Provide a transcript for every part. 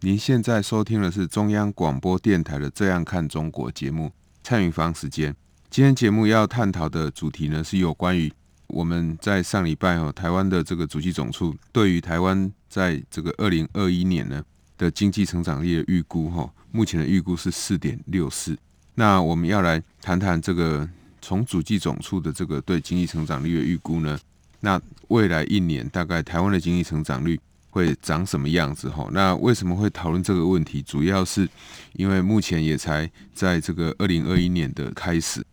您现在收听的是中央广播电台的《这样看中国》节目，蔡明芳时间。今天节目要探讨的主题呢，是有关于我们在上礼拜哦，台湾的这个主计总处对于台湾在这个二零二一年呢的经济成长率的预估哈，目前的预估是四点六四。那我们要来谈谈这个从主计总处的这个对经济成长率的预估呢，那未来一年大概台湾的经济成长率。会长什么样子？哈，那为什么会讨论这个问题？主要是因为目前也才在这个二零二一年的开始，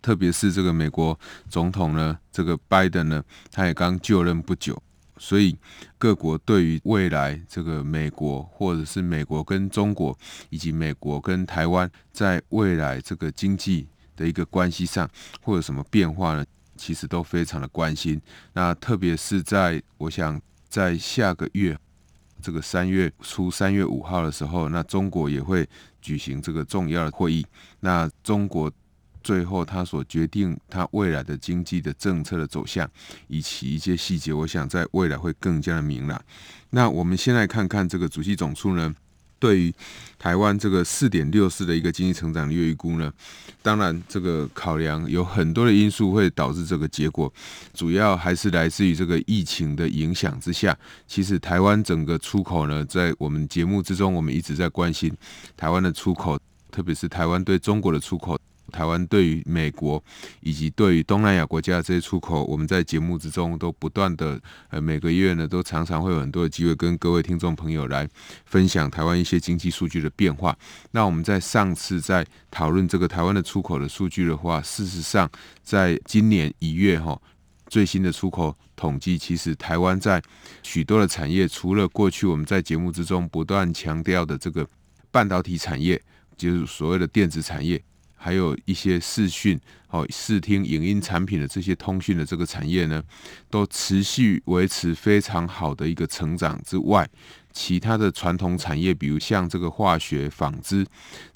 特别是这个美国总统呢，这个拜登呢，他也刚就任不久，所以各国对于未来这个美国或者是美国跟中国以及美国跟台湾在未来这个经济的一个关系上会有什么变化呢？其实都非常的关心。那特别是在我想。在下个月，这个三月初三月五号的时候，那中国也会举行这个重要的会议。那中国最后他所决定他未来的经济的政策的走向，以及一些细节，我想在未来会更加的明朗。那我们先来看看这个主席总数呢。对于台湾这个四点六四的一个经济成长率预估呢，当然这个考量有很多的因素会导致这个结果，主要还是来自于这个疫情的影响之下。其实台湾整个出口呢，在我们节目之中，我们一直在关心台湾的出口，特别是台湾对中国的出口。台湾对于美国以及对于东南亚国家的这些出口，我们在节目之中都不断的呃每个月呢，都常常会有很多的机会跟各位听众朋友来分享台湾一些经济数据的变化。那我们在上次在讨论这个台湾的出口的数据的话，事实上在今年一月哈最新的出口统计，其实台湾在许多的产业，除了过去我们在节目之中不断强调的这个半导体产业，就是所谓的电子产业。还有一些视讯、哦视听、影音产品的这些通讯的这个产业呢，都持续维持非常好的一个成长之外，其他的传统产业，比如像这个化学、纺织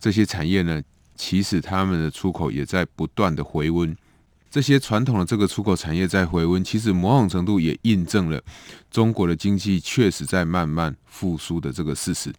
这些产业呢，其实他们的出口也在不断的回温。这些传统的这个出口产业在回温，其实某种程度也印证了中国的经济确实在慢慢复苏的这个事实。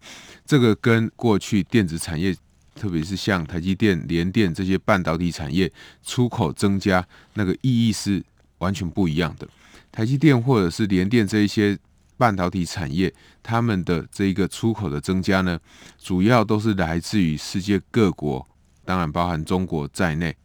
这个跟过去电子产业。特别是像台积电、联电这些半导体产业出口增加，那个意义是完全不一样的。台积电或者是联电这一些半导体产业，他们的这一个出口的增加呢，主要都是来自于世界各国，当然包含中国在内，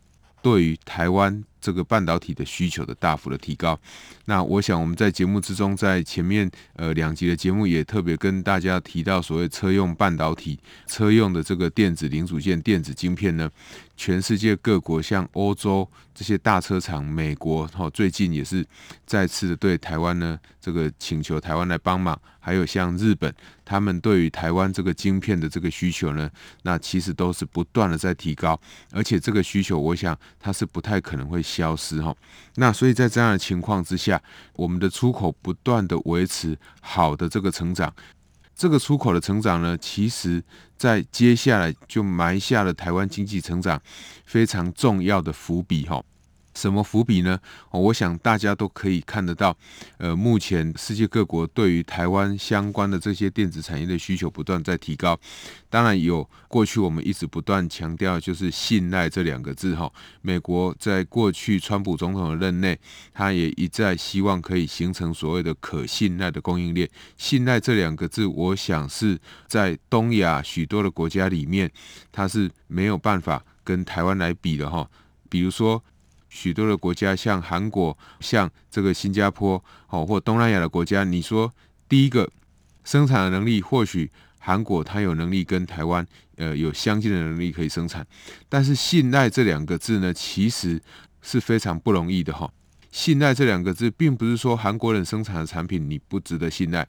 对于台湾。这个半导体的需求的大幅的提高，那我想我们在节目之中，在前面呃两集的节目也特别跟大家提到，所谓车用半导体、车用的这个电子零组件、电子晶片呢，全世界各国像欧洲这些大车厂、美国哈，最近也是再次的对台湾呢这个请求台湾来帮忙，还有像日本，他们对于台湾这个晶片的这个需求呢，那其实都是不断的在提高，而且这个需求，我想它是不太可能会。消失哈，那所以在这样的情况之下，我们的出口不断的维持好的这个成长，这个出口的成长呢，其实在接下来就埋下了台湾经济成长非常重要的伏笔哈。什么伏笔呢？我想大家都可以看得到，呃，目前世界各国对于台湾相关的这些电子产业的需求不断在提高。当然有过去我们一直不断强调，就是信赖这两个字哈。美国在过去川普总统的任内，他也一再希望可以形成所谓的可信赖的供应链。信赖这两个字，我想是在东亚许多的国家里面，它是没有办法跟台湾来比的哈。比如说。许多的国家，像韩国、像这个新加坡，哦，或东南亚的国家，你说第一个生产的能力，或许韩国它有能力跟台湾呃有相近的能力可以生产，但是信赖这两个字呢，其实是非常不容易的哈。信赖这两个字，并不是说韩国人生产的产品你不值得信赖，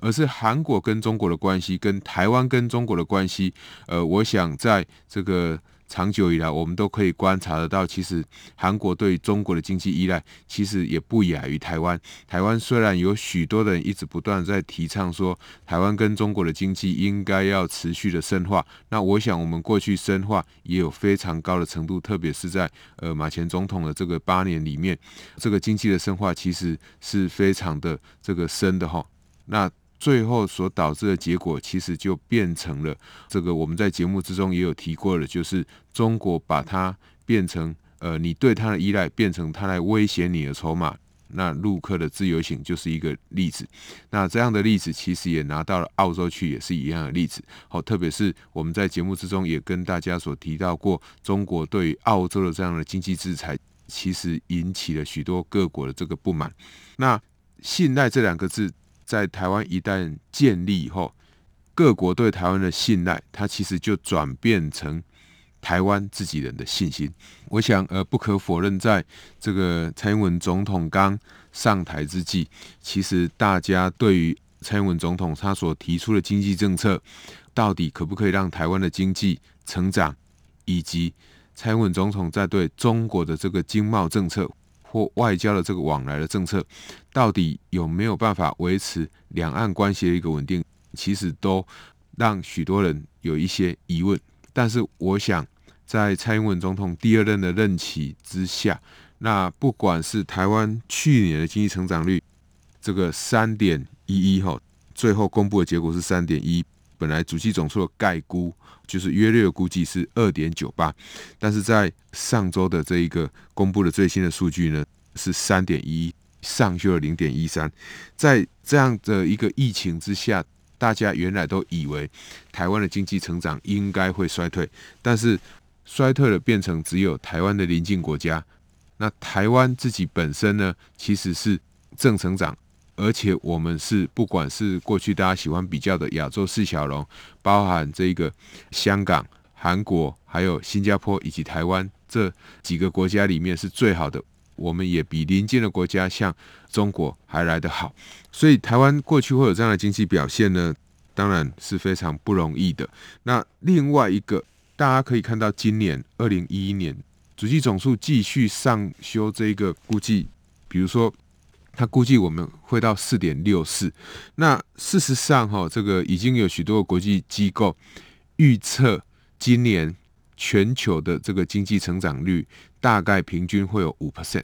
而是韩国跟中国的关系，跟台湾跟中国的关系。呃，我想在这个。长久以来，我们都可以观察得到，其实韩国对中国的经济依赖，其实也不亚于台湾。台湾虽然有许多人一直不断在提倡说，台湾跟中国的经济应该要持续的深化，那我想我们过去深化也有非常高的程度，特别是在呃马前总统的这个八年里面，这个经济的深化其实是非常的这个深的哈。那最后所导致的结果，其实就变成了这个我们在节目之中也有提过的，就是中国把它变成呃，你对它的依赖变成它来威胁你的筹码。那陆客的自由行就是一个例子。那这样的例子其实也拿到了澳洲去，也是一样的例子。好，特别是我们在节目之中也跟大家所提到过，中国对于澳洲的这样的经济制裁，其实引起了许多各国的这个不满。那信赖这两个字。在台湾一旦建立以后，各国对台湾的信赖，它其实就转变成台湾自己人的信心。我想，呃，不可否认，在这个蔡英文总统刚上台之际，其实大家对于蔡英文总统他所提出的经济政策，到底可不可以让台湾的经济成长，以及蔡英文总统在对中国的这个经贸政策，或外交的这个往来的政策，到底有没有办法维持两岸关系的一个稳定？其实都让许多人有一些疑问。但是，我想在蔡英文总统第二任的任期之下，那不管是台湾去年的经济成长率这个三点一一哈，最后公布的结果是三点一，本来主计总数的概估就是约略估计是二点九八，但是在上周的这一个公布的最新的数据呢，是三点一，上修了零点一三。在这样的一个疫情之下，大家原来都以为台湾的经济成长应该会衰退，但是衰退了变成只有台湾的邻近国家，那台湾自己本身呢，其实是正成长。而且我们是不管是过去大家喜欢比较的亚洲四小龙，包含这个香港、韩国、还有新加坡以及台湾这几个国家里面是最好的。我们也比邻近的国家像中国还来得好。所以台湾过去会有这样的经济表现呢，当然是非常不容易的。那另外一个大家可以看到，今年二零一一年主机总数继续上修这个估计，比如说。他估计我们会到四点六四，那事实上哈，这个已经有许多国际机构预测今年全球的这个经济成长率大概平均会有五。percent，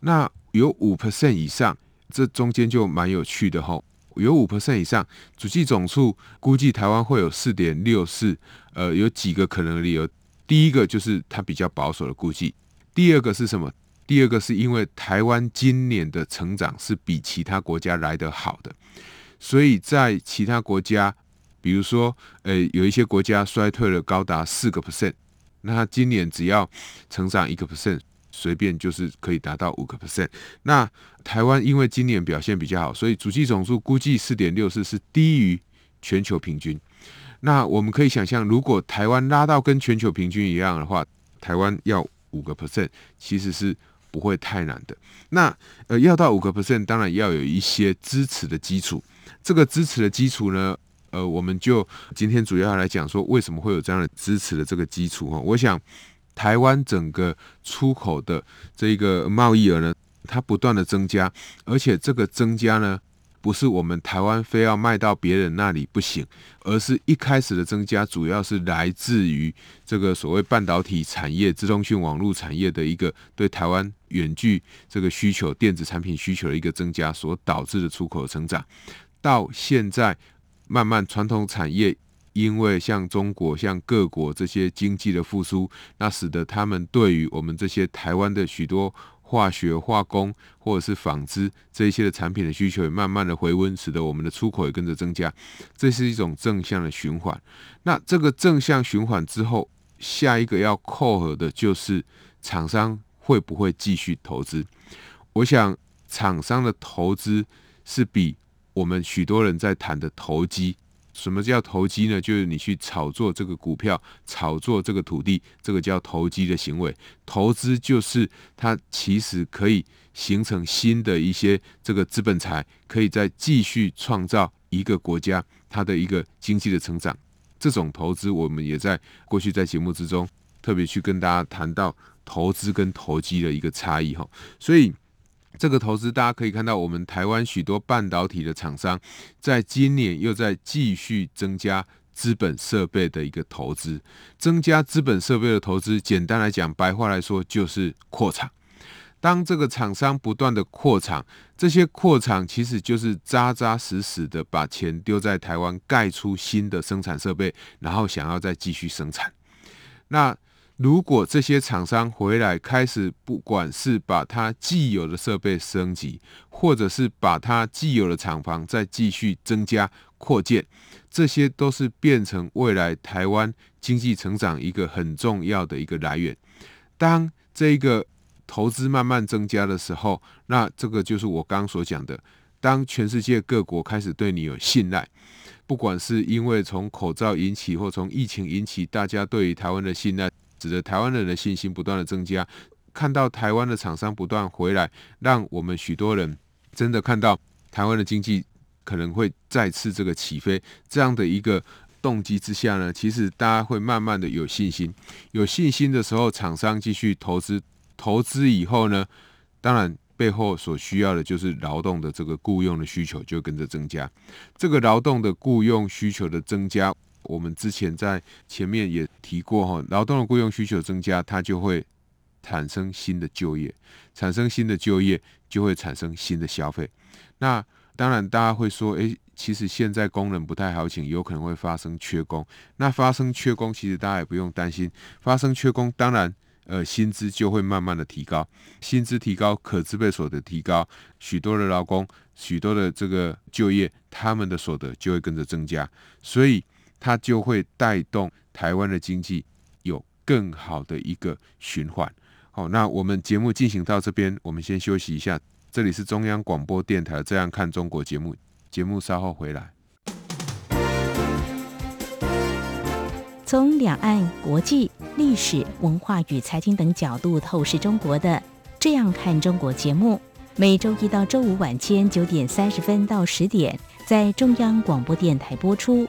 那有五 percent 以上，这中间就蛮有趣的哈，有五 percent 以上，主计总数估计台湾会有四点六四，呃，有几个可能的理由，第一个就是它比较保守的估计，第二个是什么？第二个是因为台湾今年的成长是比其他国家来得好的，所以在其他国家，比如说，呃，有一些国家衰退了高达四个 percent，那它今年只要成长一个 percent，随便就是可以达到五个 percent。那台湾因为今年表现比较好，所以主计总数估计四点六四是低于全球平均。那我们可以想象，如果台湾拉到跟全球平均一样的话，台湾要五个 percent，其实是。不会太难的。那呃，要到五个 percent，当然要有一些支持的基础。这个支持的基础呢，呃，我们就今天主要来讲说，为什么会有这样的支持的这个基础哈。我想，台湾整个出口的这个贸易额呢，它不断的增加，而且这个增加呢。不是我们台湾非要卖到别人那里不行，而是一开始的增加主要是来自于这个所谓半导体产业、资通讯网络产业的一个对台湾远距这个需求、电子产品需求的一个增加所导致的出口成长。到现在，慢慢传统产业因为像中国、像各国这些经济的复苏，那使得他们对于我们这些台湾的许多。化学、化工或者是纺织这一些的产品的需求也慢慢的回温，使得我们的出口也跟着增加，这是一种正向的循环。那这个正向循环之后，下一个要扣合的就是厂商会不会继续投资？我想厂商的投资是比我们许多人在谈的投机什么叫投机呢？就是你去炒作这个股票，炒作这个土地，这个叫投机的行为。投资就是它其实可以形成新的一些这个资本财，可以再继续创造一个国家它的一个经济的成长。这种投资，我们也在过去在节目之中特别去跟大家谈到投资跟投机的一个差异哈。所以。这个投资，大家可以看到，我们台湾许多半导体的厂商，在今年又在继续增加资本设备的一个投资。增加资本设备的投资，简单来讲，白话来说就是扩厂。当这个厂商不断的扩厂，这些扩厂其实就是扎扎实实的把钱丢在台湾，盖出新的生产设备，然后想要再继续生产。那如果这些厂商回来开始，不管是把它既有的设备升级，或者是把它既有的厂房再继续增加扩建，这些都是变成未来台湾经济成长一个很重要的一个来源。当这个投资慢慢增加的时候，那这个就是我刚刚所讲的，当全世界各国开始对你有信赖，不管是因为从口罩引起，或从疫情引起，大家对于台湾的信赖。使得台湾人的信心不断的增加，看到台湾的厂商不断回来，让我们许多人真的看到台湾的经济可能会再次这个起飞，这样的一个动机之下呢，其实大家会慢慢的有信心，有信心的时候，厂商继续投资，投资以后呢，当然背后所需要的就是劳动的这个雇佣的需求就跟着增加，这个劳动的雇佣需求的增加。我们之前在前面也提过哈，劳动的雇佣需求增加，它就会产生新的就业，产生新的就业就会产生新的消费。那当然，大家会说，诶，其实现在工人不太好请，有可能会发生缺工。那发生缺工，其实大家也不用担心，发生缺工，当然，呃，薪资就会慢慢的提高，薪资提高，可支配所得提高，许多的劳工，许多的这个就业，他们的所得就会跟着增加，所以。它就会带动台湾的经济有更好的一个循环。好，那我们节目进行到这边，我们先休息一下。这里是中央广播电台《这样看中国》节目，节目稍后回来。从两岸、国际、历史文化与财经等角度透视中国的《这样看中国》节目，每周一到周五晚间九点三十分到十点在中央广播电台播出。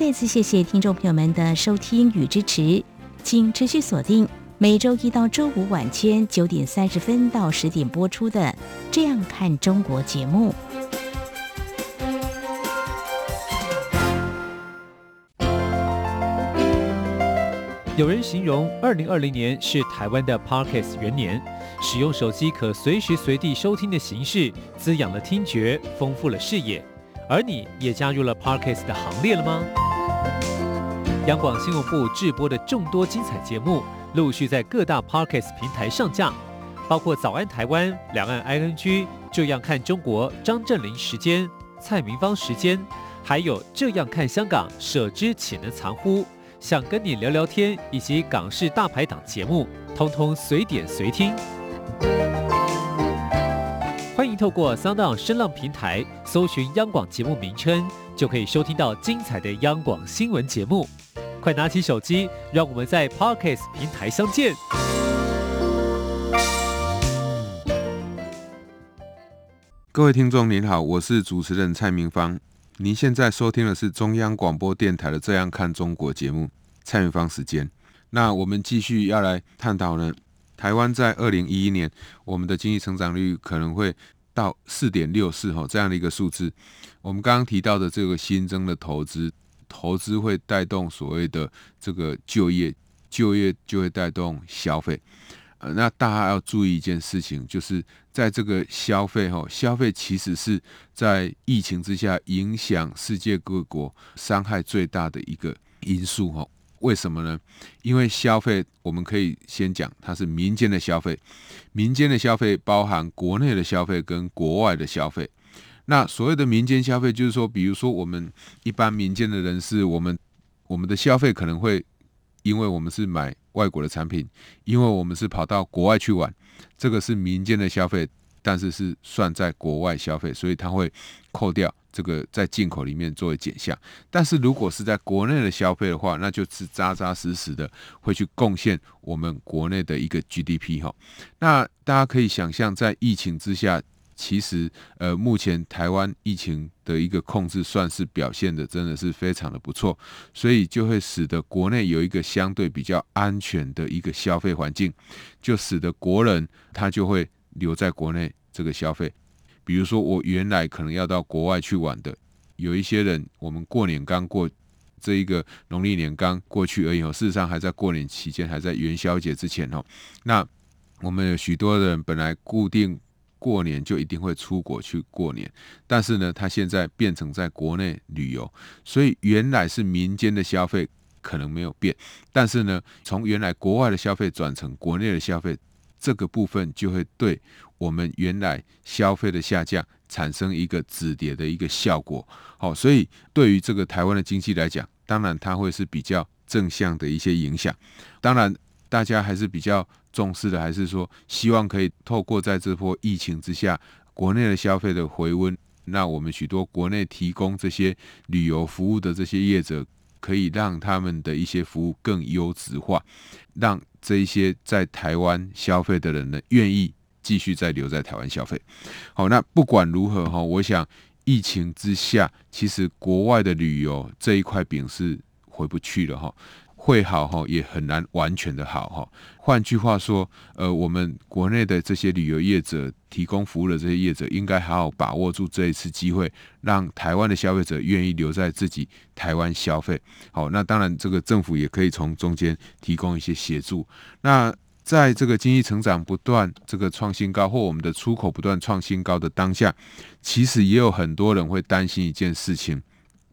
再次谢谢听众朋友们的收听与支持，请持续锁定每周一到周五晚间九点三十分到十点播出的《这样看中国》节目。有人形容二零二零年是台湾的 Parkes 元年，使用手机可随时随地收听的形式，滋养了听觉，丰富了视野。而你也加入了 Parkes 的行列了吗？央广新闻部制播的众多精彩节目，陆续在各大 Podcast 平台上架，包括《早安台湾》、《两岸 ING》、《这样看中国》、张正霖时间、蔡明芳时间，还有《这样看香港》、舍之岂能藏乎？想跟你聊聊天，以及港式大排档节目，通通随点随听。欢迎透过 Sound 声浪平台搜寻央广节目名称，就可以收听到精彩的央广新闻节目。快拿起手机，让我们在 Podcast 平台相见。各位听众您好，我是主持人蔡明芳。您现在收听的是中央广播电台的《这样看中国》节目，蔡明芳时间。那我们继续要来探讨呢。台湾在二零一一年，我们的经济成长率可能会到四点六四哈这样的一个数字。我们刚刚提到的这个新增的投资，投资会带动所谓的这个就业，就业就会带动消费。呃，那大家要注意一件事情，就是在这个消费哈，消费其实是在疫情之下影响世界各国伤害最大的一个因素哈。为什么呢？因为消费，我们可以先讲它是民间的消费，民间的消费包含国内的消费跟国外的消费。那所谓的民间消费，就是说，比如说我们一般民间的人士，我们我们的消费可能会，因为我们是买外国的产品，因为我们是跑到国外去玩，这个是民间的消费。但是是算在国外消费，所以它会扣掉这个在进口里面作为减项。但是如果是在国内的消费的话，那就是扎扎实实的会去贡献我们国内的一个 GDP 哈。那大家可以想象，在疫情之下，其实呃目前台湾疫情的一个控制算是表现的真的是非常的不错，所以就会使得国内有一个相对比较安全的一个消费环境，就使得国人他就会。留在国内这个消费，比如说我原来可能要到国外去玩的，有一些人，我们过年刚过这一个农历年刚过去而已哦，事实上还在过年期间，还在元宵节之前哦。那我们有许多人本来固定过年就一定会出国去过年，但是呢，他现在变成在国内旅游，所以原来是民间的消费可能没有变，但是呢，从原来国外的消费转成国内的消费。这个部分就会对我们原来消费的下降产生一个止跌的一个效果。好，所以对于这个台湾的经济来讲，当然它会是比较正向的一些影响。当然，大家还是比较重视的，还是说希望可以透过在这波疫情之下，国内的消费的回温，那我们许多国内提供这些旅游服务的这些业者，可以让他们的一些服务更优质化，让这一些在台湾消费的人呢，愿意继续再留在台湾消费。好，那不管如何哈，我想疫情之下，其实国外的旅游这一块饼是回不去了哈。会好哈，也很难完全的好哈。换句话说，呃，我们国内的这些旅游业者提供服务的这些业者，应该好好把握住这一次机会，让台湾的消费者愿意留在自己台湾消费。好，那当然，这个政府也可以从中间提供一些协助。那在这个经济成长不断这个创新高，或我们的出口不断创新高的当下，其实也有很多人会担心一件事情。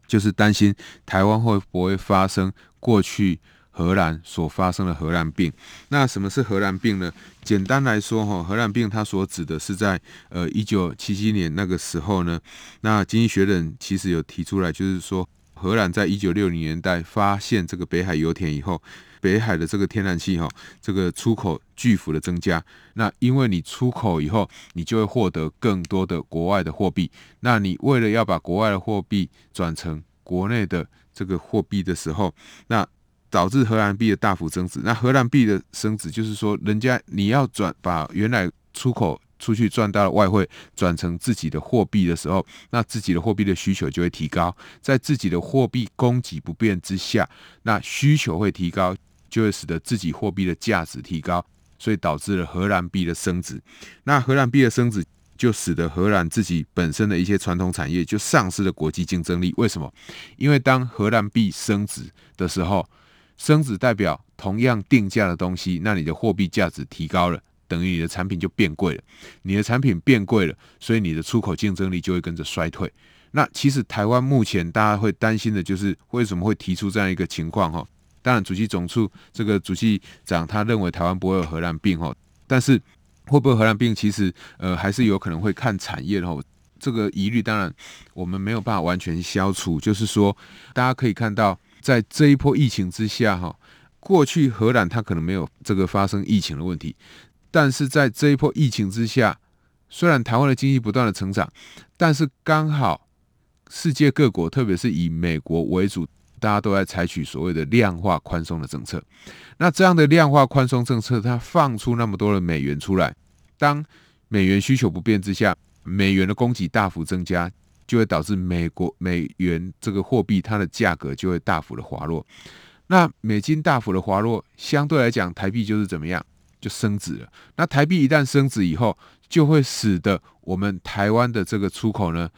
就是担心台湾会不会发生过去荷兰所发生的荷兰病。那什么是荷兰病呢？简单来说，哈，荷兰病它所指的是在呃一九七七年那个时候呢，那经济学人其实有提出来，就是说荷兰在一九六零年代发现这个北海油田以后。北海的这个天然气哈，这个出口巨幅的增加。那因为你出口以后，你就会获得更多的国外的货币。那你为了要把国外的货币转成国内的这个货币的时候，那导致荷兰币的大幅增值。那荷兰币的升值，就是说，人家你要转把原来出口出去赚到的外汇转成自己的货币的时候，那自己的货币的需求就会提高。在自己的货币供给不变之下，那需求会提高。就会使得自己货币的价值提高，所以导致了荷兰币的升值。那荷兰币的升值，就使得荷兰自己本身的一些传统产业就丧失了国际竞争力。为什么？因为当荷兰币升值的时候，升值代表同样定价的东西，那你的货币价值提高了，等于你的产品就变贵了。你的产品变贵了，所以你的出口竞争力就会跟着衰退。那其实台湾目前大家会担心的就是为什么会提出这样一个情况？哈。当然，主席总处这个主席长他认为台湾不会有荷兰病哈，但是会不会荷兰病，其实呃还是有可能会看产业的哈。这个疑虑当然我们没有办法完全消除，就是说大家可以看到，在这一波疫情之下哈，过去荷兰它可能没有这个发生疫情的问题，但是在这一波疫情之下，虽然台湾的经济不断的成长，但是刚好世界各国，特别是以美国为主。大家都在采取所谓的量化宽松的政策，那这样的量化宽松政策，它放出那么多的美元出来，当美元需求不变之下，美元的供给大幅增加，就会导致美国美元这个货币它的价格就会大幅的滑落。那美金大幅的滑落，相对来讲，台币就是怎么样，就升值了。那台币一旦升值以后，就会使得我们台湾的这个出口呢。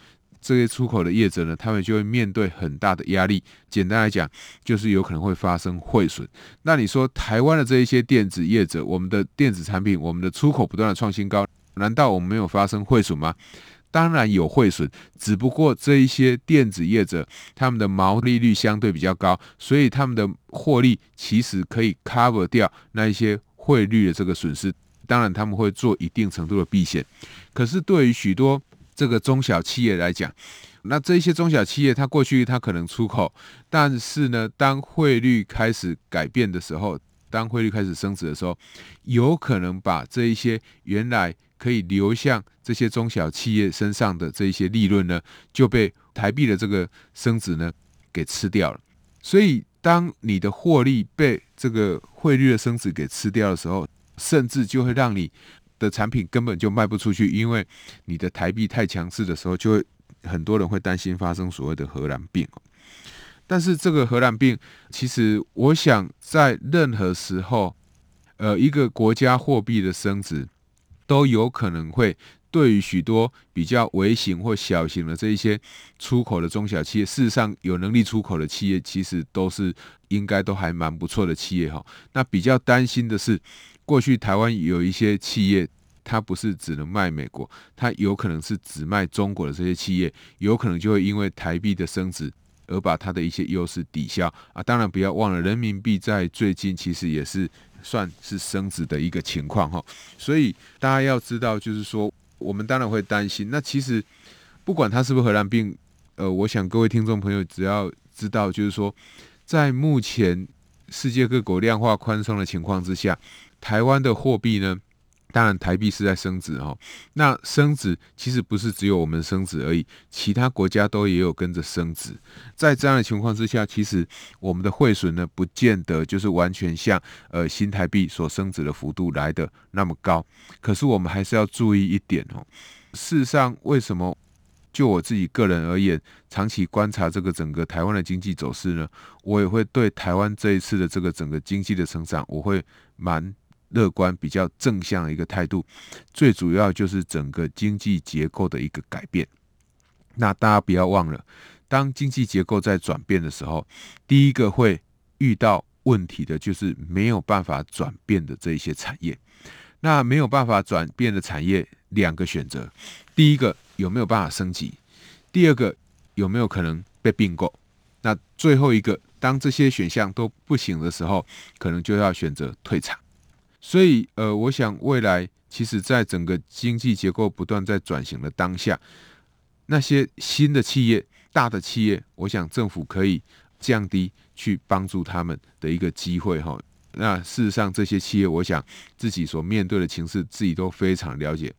这些出口的业者呢，他们就会面对很大的压力。简单来讲，就是有可能会发生汇损。那你说台湾的这一些电子业者，我们的电子产品，我们的出口不断的创新高，难道我们没有发生汇损吗？当然有汇损，只不过这一些电子业者他们的毛利率相对比较高，所以他们的获利其实可以 cover 掉那一些汇率的这个损失。当然他们会做一定程度的避险，可是对于许多这个中小企业来讲，那这些中小企业它过去它可能出口，但是呢，当汇率开始改变的时候，当汇率开始升值的时候，有可能把这一些原来可以流向这些中小企业身上的这一些利润呢，就被台币的这个升值呢给吃掉了。所以，当你的获利被这个汇率的升值给吃掉的时候，甚至就会让你的产品根本就卖不出去，因为你的台币太强势的时候，就会很多人会担心发生所谓的荷兰病。但是，这个荷兰病，其实我想在任何时候，呃，一个国家货币的升值。都有可能会对于许多比较微型或小型的这一些出口的中小企业，事实上有能力出口的企业，其实都是应该都还蛮不错的企业哈。那比较担心的是，过去台湾有一些企业，它不是只能卖美国，它有可能是只卖中国的这些企业，有可能就会因为台币的升值而把它的一些优势抵消啊。当然不要忘了，人民币在最近其实也是。算是升值的一个情况哈，所以大家要知道，就是说，我们当然会担心。那其实不管它是不是荷兰病，呃，我想各位听众朋友只要知道，就是说，在目前世界各国量化宽松的情况之下，台湾的货币呢，当然，台币是在升值哈。那升值其实不是只有我们升值而已，其他国家都也有跟着升值。在这样的情况之下，其实我们的汇损呢，不见得就是完全像呃新台币所升值的幅度来的那么高。可是我们还是要注意一点哦。事实上，为什么就我自己个人而言，长期观察这个整个台湾的经济走势呢？我也会对台湾这一次的这个整个经济的成长，我会蛮。乐观、比较正向的一个态度，最主要就是整个经济结构的一个改变。那大家不要忘了，当经济结构在转变的时候，第一个会遇到问题的就是没有办法转变的这一些产业。那没有办法转变的产业，两个选择：第一个有没有办法升级？第二个有没有可能被并购？那最后一个，当这些选项都不行的时候，可能就要选择退场。所以，呃，我想未来其实，在整个经济结构不断在转型的当下，那些新的企业、大的企业，我想政府可以降低去帮助他们的一个机会哈。那事实上，这些企业，我想自己所面对的情势，自己都非常了解。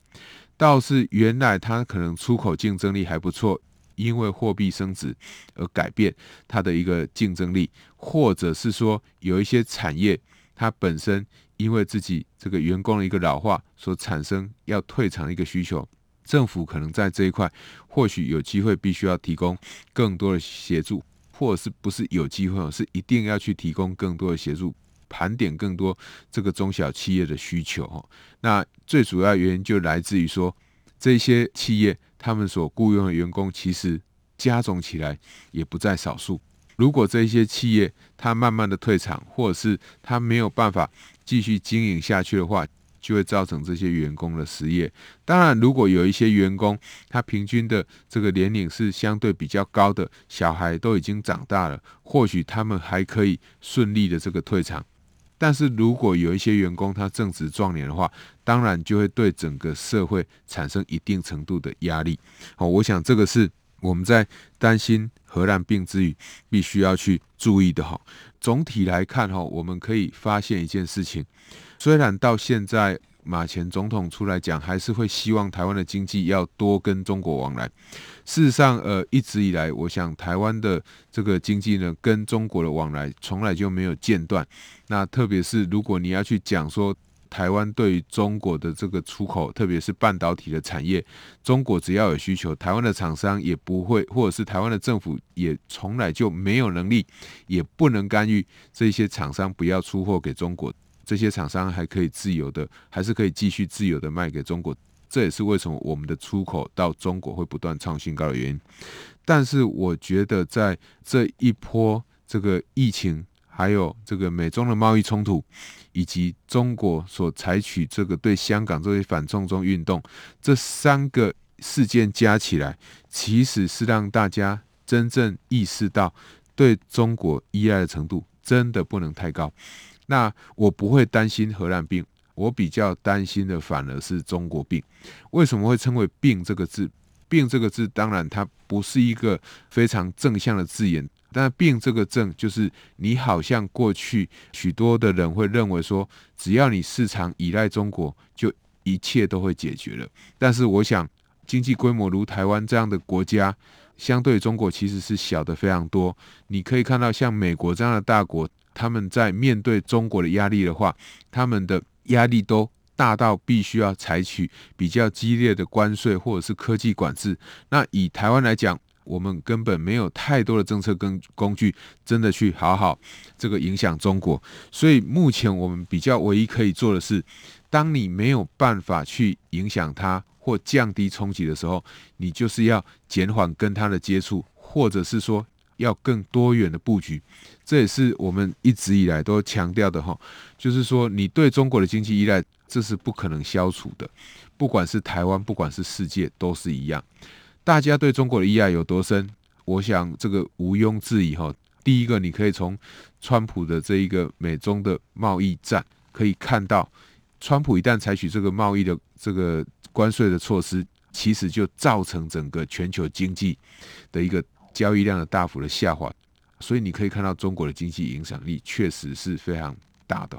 倒是原来它可能出口竞争力还不错，因为货币升值而改变它的一个竞争力，或者是说有一些产业它本身。因为自己这个员工的一个老化所产生要退场的一个需求，政府可能在这一块或许有机会必须要提供更多的协助，或者是不是有机会，是一定要去提供更多的协助，盘点更多这个中小企业的需求。那最主要原因就来自于说，这些企业他们所雇佣的员工其实加总起来也不在少数。如果这些企业它慢慢的退场，或者是它没有办法继续经营下去的话，就会造成这些员工的失业。当然，如果有一些员工他平均的这个年龄是相对比较高的，小孩都已经长大了，或许他们还可以顺利的这个退场。但是如果有一些员工他正值壮年的话，当然就会对整个社会产生一定程度的压力。好，我想这个是我们在担心。荷兰病之余，必须要去注意的哈。总体来看哈，我们可以发现一件事情：虽然到现在马前总统出来讲，还是会希望台湾的经济要多跟中国往来。事实上，呃，一直以来，我想台湾的这个经济呢，跟中国的往来从来就没有间断。那特别是如果你要去讲说，台湾对于中国的这个出口，特别是半导体的产业，中国只要有需求，台湾的厂商也不会，或者是台湾的政府也从来就没有能力，也不能干预这些厂商不要出货给中国。这些厂商还可以自由的，还是可以继续自由的卖给中国。这也是为什么我们的出口到中国会不断创新高的原因。但是我觉得在这一波这个疫情，还有这个美中的贸易冲突，以及中国所采取这个对香港这些反送中运动，这三个事件加起来，其实是让大家真正意识到对中国依赖的程度真的不能太高。那我不会担心荷兰病，我比较担心的反而是中国病。为什么会称为“病”这个字？“病”这个字当然它不是一个非常正向的字眼，但“病”这个“症”就是你好像过去许多的人会认为说，只要你市场依赖中国，就一切都会解决了。但是我想，经济规模如台湾这样的国家，相对中国其实是小的非常多。你可以看到，像美国这样的大国。他们在面对中国的压力的话，他们的压力都大到必须要采取比较激烈的关税或者是科技管制。那以台湾来讲，我们根本没有太多的政策跟工具，真的去好好这个影响中国。所以目前我们比较唯一可以做的是，当你没有办法去影响它或降低冲击的时候，你就是要减缓跟它的接触，或者是说。要更多元的布局，这也是我们一直以来都强调的哈。就是说，你对中国的经济依赖，这是不可能消除的。不管是台湾，不管是世界，都是一样。大家对中国的依赖有多深？我想这个毋庸置疑哈。第一个，你可以从川普的这一个美中的贸易战可以看到，川普一旦采取这个贸易的这个关税的措施，其实就造成整个全球经济的一个。交易量的大幅的下滑，所以你可以看到中国的经济影响力确实是非常大的。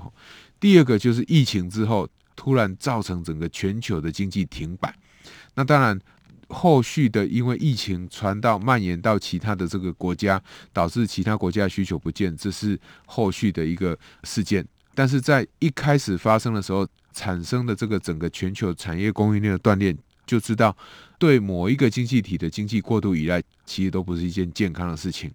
第二个就是疫情之后突然造成整个全球的经济停摆，那当然后续的因为疫情传到蔓延到其他的这个国家，导致其他国家需求不见，这是后续的一个事件。但是在一开始发生的时候产生的这个整个全球产业供应链的断裂。就知道，对某一个经济体的经济过度依赖，其实都不是一件健康的事情。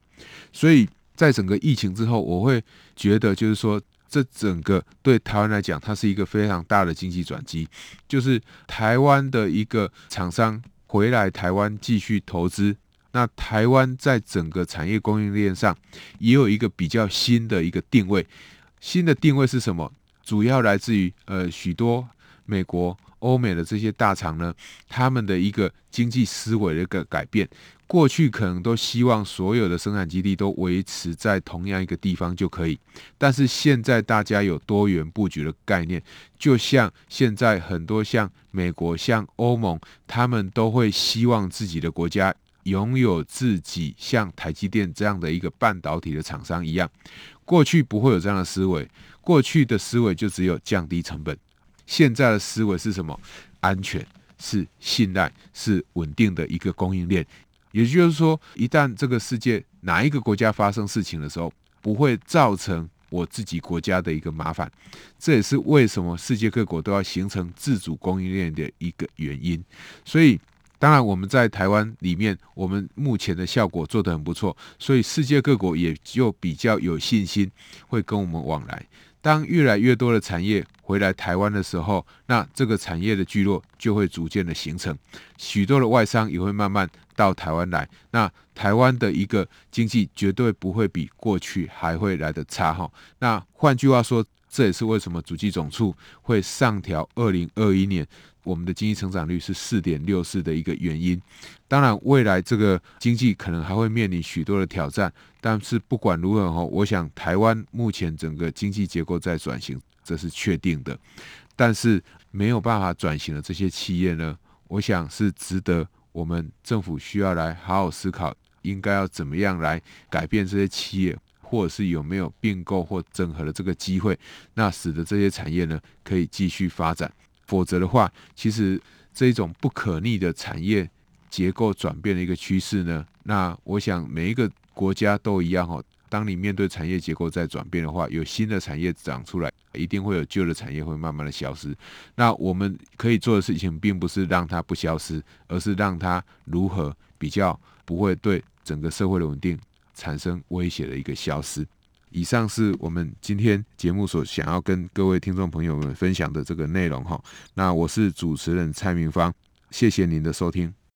所以在整个疫情之后，我会觉得，就是说，这整个对台湾来讲，它是一个非常大的经济转机。就是台湾的一个厂商回来台湾继续投资，那台湾在整个产业供应链上也有一个比较新的一个定位。新的定位是什么？主要来自于呃许多美国。欧美的这些大厂呢，他们的一个经济思维的一个改变，过去可能都希望所有的生产基地都维持在同样一个地方就可以，但是现在大家有多元布局的概念，就像现在很多像美国、像欧盟，他们都会希望自己的国家拥有自己像台积电这样的一个半导体的厂商一样，过去不会有这样的思维，过去的思维就只有降低成本。现在的思维是什么？安全是信赖，是稳定的一个供应链。也就是说，一旦这个世界哪一个国家发生事情的时候，不会造成我自己国家的一个麻烦。这也是为什么世界各国都要形成自主供应链的一个原因。所以，当然我们在台湾里面，我们目前的效果做得很不错，所以世界各国也就比较有信心会跟我们往来。当越来越多的产业回来台湾的时候，那这个产业的聚落就会逐渐的形成，许多的外商也会慢慢到台湾来。那台湾的一个经济绝对不会比过去还会来得差哈。那换句话说，这也是为什么主计总处会上调二零二一年。我们的经济成长率是四点六四的一个原因，当然未来这个经济可能还会面临许多的挑战，但是不管如何哈，我想台湾目前整个经济结构在转型，这是确定的。但是没有办法转型的这些企业呢，我想是值得我们政府需要来好好思考，应该要怎么样来改变这些企业，或者是有没有并购或整合的这个机会，那使得这些产业呢可以继续发展。否则的话，其实这种不可逆的产业结构转变的一个趋势呢，那我想每一个国家都一样哦。当你面对产业结构在转变的话，有新的产业长出来，一定会有旧的产业会慢慢的消失。那我们可以做的事情，并不是让它不消失，而是让它如何比较不会对整个社会的稳定产生威胁的一个消失。以上是我们今天节目所想要跟各位听众朋友们分享的这个内容哈。那我是主持人蔡明芳，谢谢您的收听。